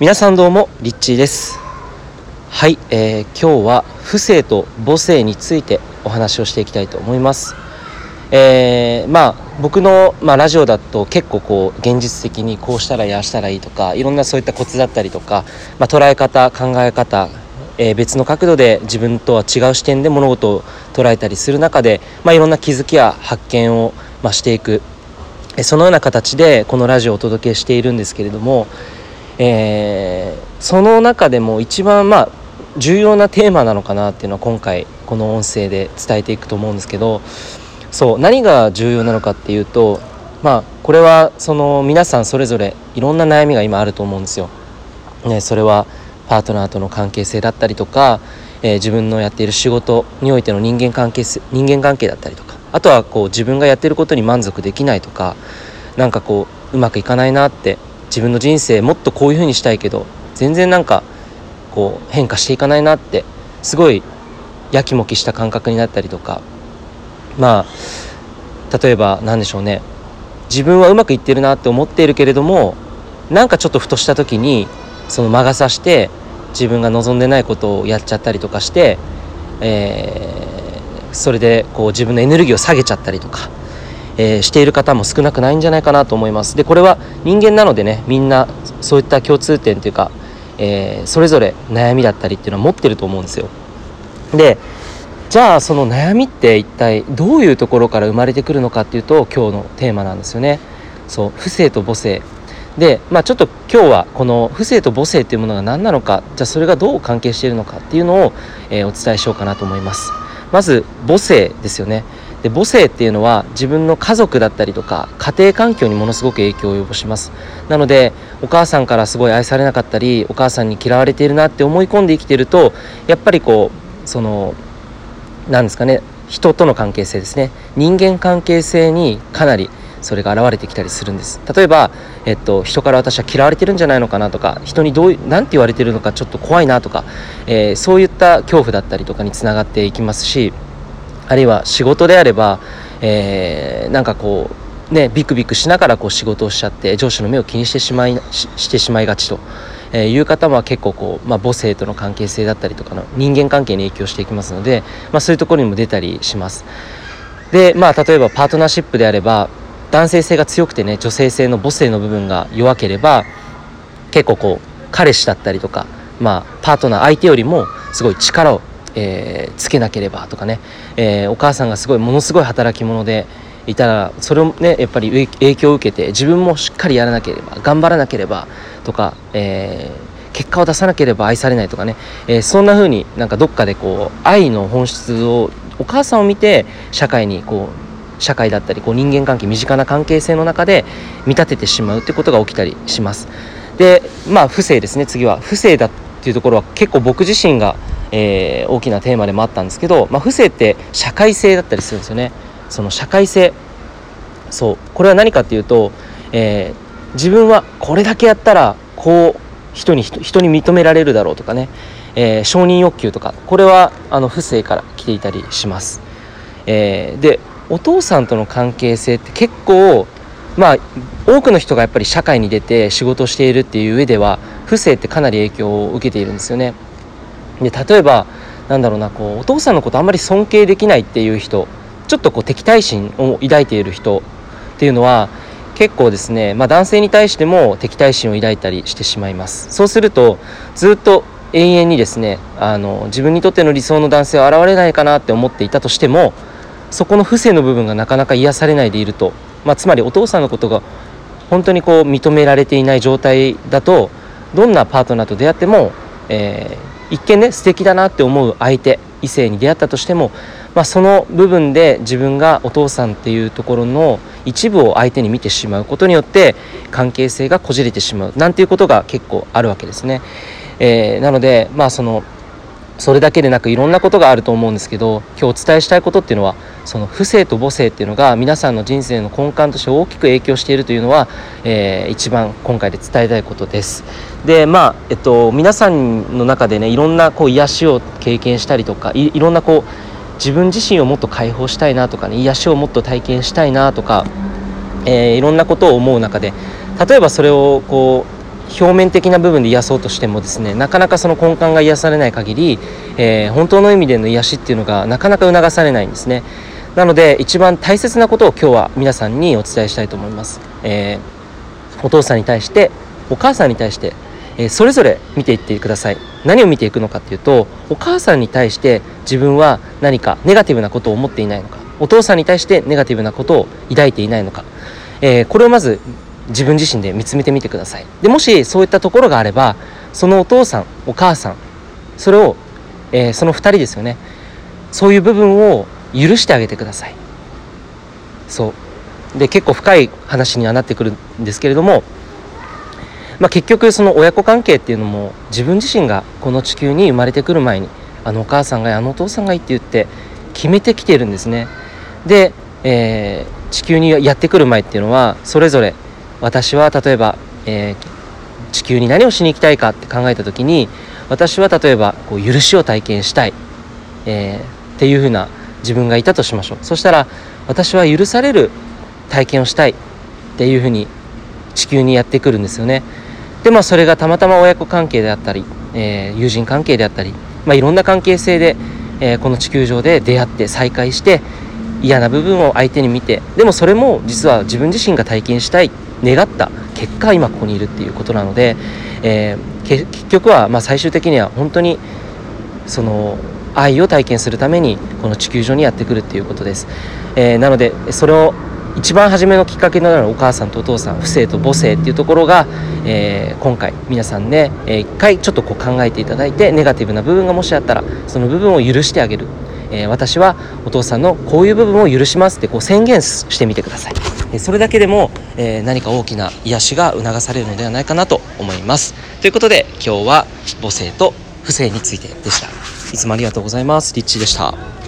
皆さんどうもリッチーです。はい、えー、今日は不正と母性についてお話をしていきたいと思います。えー、まあ僕の、まあ、ラジオだと結構こう現実的にこうしたらやしたらいいとかいろんなそういったコツだったりとか、まあ、捉え方考え方、えー、別の角度で自分とは違う視点で物事を捉えたりする中で、まあ、いろんな気づきや発見を、まあ、していく。そのような形でこのラジオをお届けしているんですけれどもえー、その中でも一番まあ重要なテーマなのかなっていうのは今回この音声で伝えていくと思うんですけどそう何が重要なのかっていうとまあこれはその皆さんそれぞれいろんな悩みが今あると思うんですよ。ね、それはパートナーとの関係性だったりとか、えー、自分のやっている仕事においての人間関係人間関係だったりとかあとはこう自分がやってることに満足できないとかなんかこううまくいかないなって自分の人生もっとこういうふうにしたいけど全然なんかこう変化していかないなってすごいやきもきした感覚になったりとかまあ例えば何でしょうね。自分はうまくいってるなって思っているけれどもなんかちょっとふとした時にその魔が差して自分が望んでないことをやっちゃったりとかして、えー、それでこう自分のエネルギーを下げちゃったりとかえー、している方も少なくないんじゃないかなと思います。でこれは人間なのでねみんなそういった共通点というか、えー、それぞれ悩みだったりっていうのは持ってると思うんですよ。でじゃあその悩みって一体どういうところから生まれてくるのかっていうと今日のテーマなんですよね。そう不正と母性。でまあちょっと今日はこの不正と母性っていうものが何なのかじゃあそれがどう関係しているのかっていうのを、えー、お伝えしようかなと思います。まず母性ですよね。で母性っていうのは自分の家族だったりとか家庭環境にものすごく影響を及ぼします。なのでお母さんからすごい愛されなかったりお母さんに嫌われているなって思い込んで生きてるとやっぱりこうその何ですかね人との関係性ですね。人間関係性にかなりそれが現れてきたりするんです。例えば、えっと、人から私は嫌われてるんじゃないのかなとか人にどう何て言われてるのかちょっと怖いなとか、えー、そういった恐怖だったりとかにつながっていきますしあるいは仕事であれば、えー、なんかこうねビクビクしながらこう仕事をしちゃって上司の目を気にしてしまいししてしまいがちと。えー、いう方は結構こう、まあ、母性との関係性だったりとかの人間関係に影響していきますので、まあ、そういうところにも出たりします。でまあ例えばパートナーシップであれば男性性が強くてね女性性の母性の部分が弱ければ結構こう彼氏だったりとか、まあ、パートナー相手よりもすごい力をえー、つけなければとかね、えー、お母さんがすごいものすごい働き者でいたらそれをねやっぱり影響を受けて自分もしっかりやらなければ頑張らなければとか、えー、結果を出さなければ愛されないとかね、えそんな風になんかどっかでこう愛の本質をお母さんを見て社会にこう社会だったりこう人間関係身近な関係性の中で見立ててしまうってことが起きたりします。でまあ不正ですね次は。不正だっていうところは結構僕自身がえー、大きなテーマでもあったんですけど、まあ、不正って社会性だったりするんですよね。その社会性。そう。これは何かっていうと、えー、自分はこれだけやったらこう人に人に認められるだろうとかね、えー、承認欲求とか。これはあの不正から来ていたりします、えー、でお父さんとの関係性って結構まあ多くの人がやっぱり社会に出て仕事をしているっていう上では不正ってかなり影響を受けているんですよね。で例えばなんだろうなこうお父さんのことあんまり尊敬できないっていう人ちょっとこう敵対心を抱いている人っていうのは結構ですね、まあ、男性に対しても敵対心を抱いたりしてしまいます。そうするとずっと永遠にですねあの自分にとっての理想の男性は現れないかなって思っていたとしてもそこの不正の部分がなかなか癒されないでいると、まあ、つまりお父さんのことが本当にこう認められていない状態だとどんなパートナーと出会っても、えー、一見ね素敵だなって思う相手異性に出会ったとしても、まあ、その部分で自分がお父さんっていうところの一部を相手に見てしまうことによって関係性がこじれてしまうなんていうことが結構あるわけですね。えー、なのでまあそのそれだけでなくいろんなことがあると思うんですけど今日お伝えしたいことっていうのはその不正と母性っていうのが皆さんの人生の根幹として大きく影響しているというのは、えー、一番今回で伝えたいことです。でまあえっと皆さんの中でねいろんなこう癒しを経験したりとかいろんなこう自分自身をもっと解放したいなとかね癒しをもっと体験したいなとか、えー、いろんなことを思う中で例えばそれをこう表面的な部分で癒そうとしてもですねなかなかその根幹が癒されない限り、えー、本当の意味での癒しっていうのがなかなか促されないんですねなので一番大切なことを今日は皆さんにお伝えしたいと思います、えー、お父さんに対してお母さんに対して、えー、それぞれ見ていってください。何を見ていくのかっていうとお母さんに対して自分は何かネガティブなことを思っていないのか。お父さんに対してネガティブなことを抱いていないのか、えー、これをまず自分自身で見つめてみてください。でもしそういったところがあればそのお父さんお母さんそれを、えー、その2人ですよね。そういう部分を許してあげてください。そう。で結構深い話にはなってくるんですけれども、まあ、結局その親子関係っていうのも自分自身がこの地球に生まれてくる前にあのお母さんがあのお父さんがいいって言って決めてきてるんですね。で、えー、地球にやってくる前っていうのはそれぞれ私は例えば、えー、地球に何をしに行きたいかって考えた時に私は例えばこう許しを体験したい、えー、っていうふうな自分がいたとしましょう。そしたら私は許される体験をしたいっていうふうに地球にやってくるんですよね。でまあそれがたまたま親子関係であったり、えー、友人関係であったり、まあ、いろんな関係性で、えー、この地球上で出会って再会して嫌な部分を相手に見てでもそれも実は自分自身が体験したい願った結果今ここにいるっていうことなので、えー、結局はま最終的には本当にその愛を体験するためにこの地球上にやってくるっていうことです、えー、なのでそれを一番初めのきっかけになるお母さんとお父さん父性と母性っていうところが、えー、今回皆さんね、えー、一回ちょっとこう考えていただいてネガティブな部分がもしあったらその部分を許してあげる。えー、私はお父さんのこういう部分を許しますってこう宣言してみてください、えー、それだけでも、えー、何か大きな癒しが促されるのではないかなと思います。ということで今日は母性と不正についてでした。いつもありがとうございます。リッチーでした。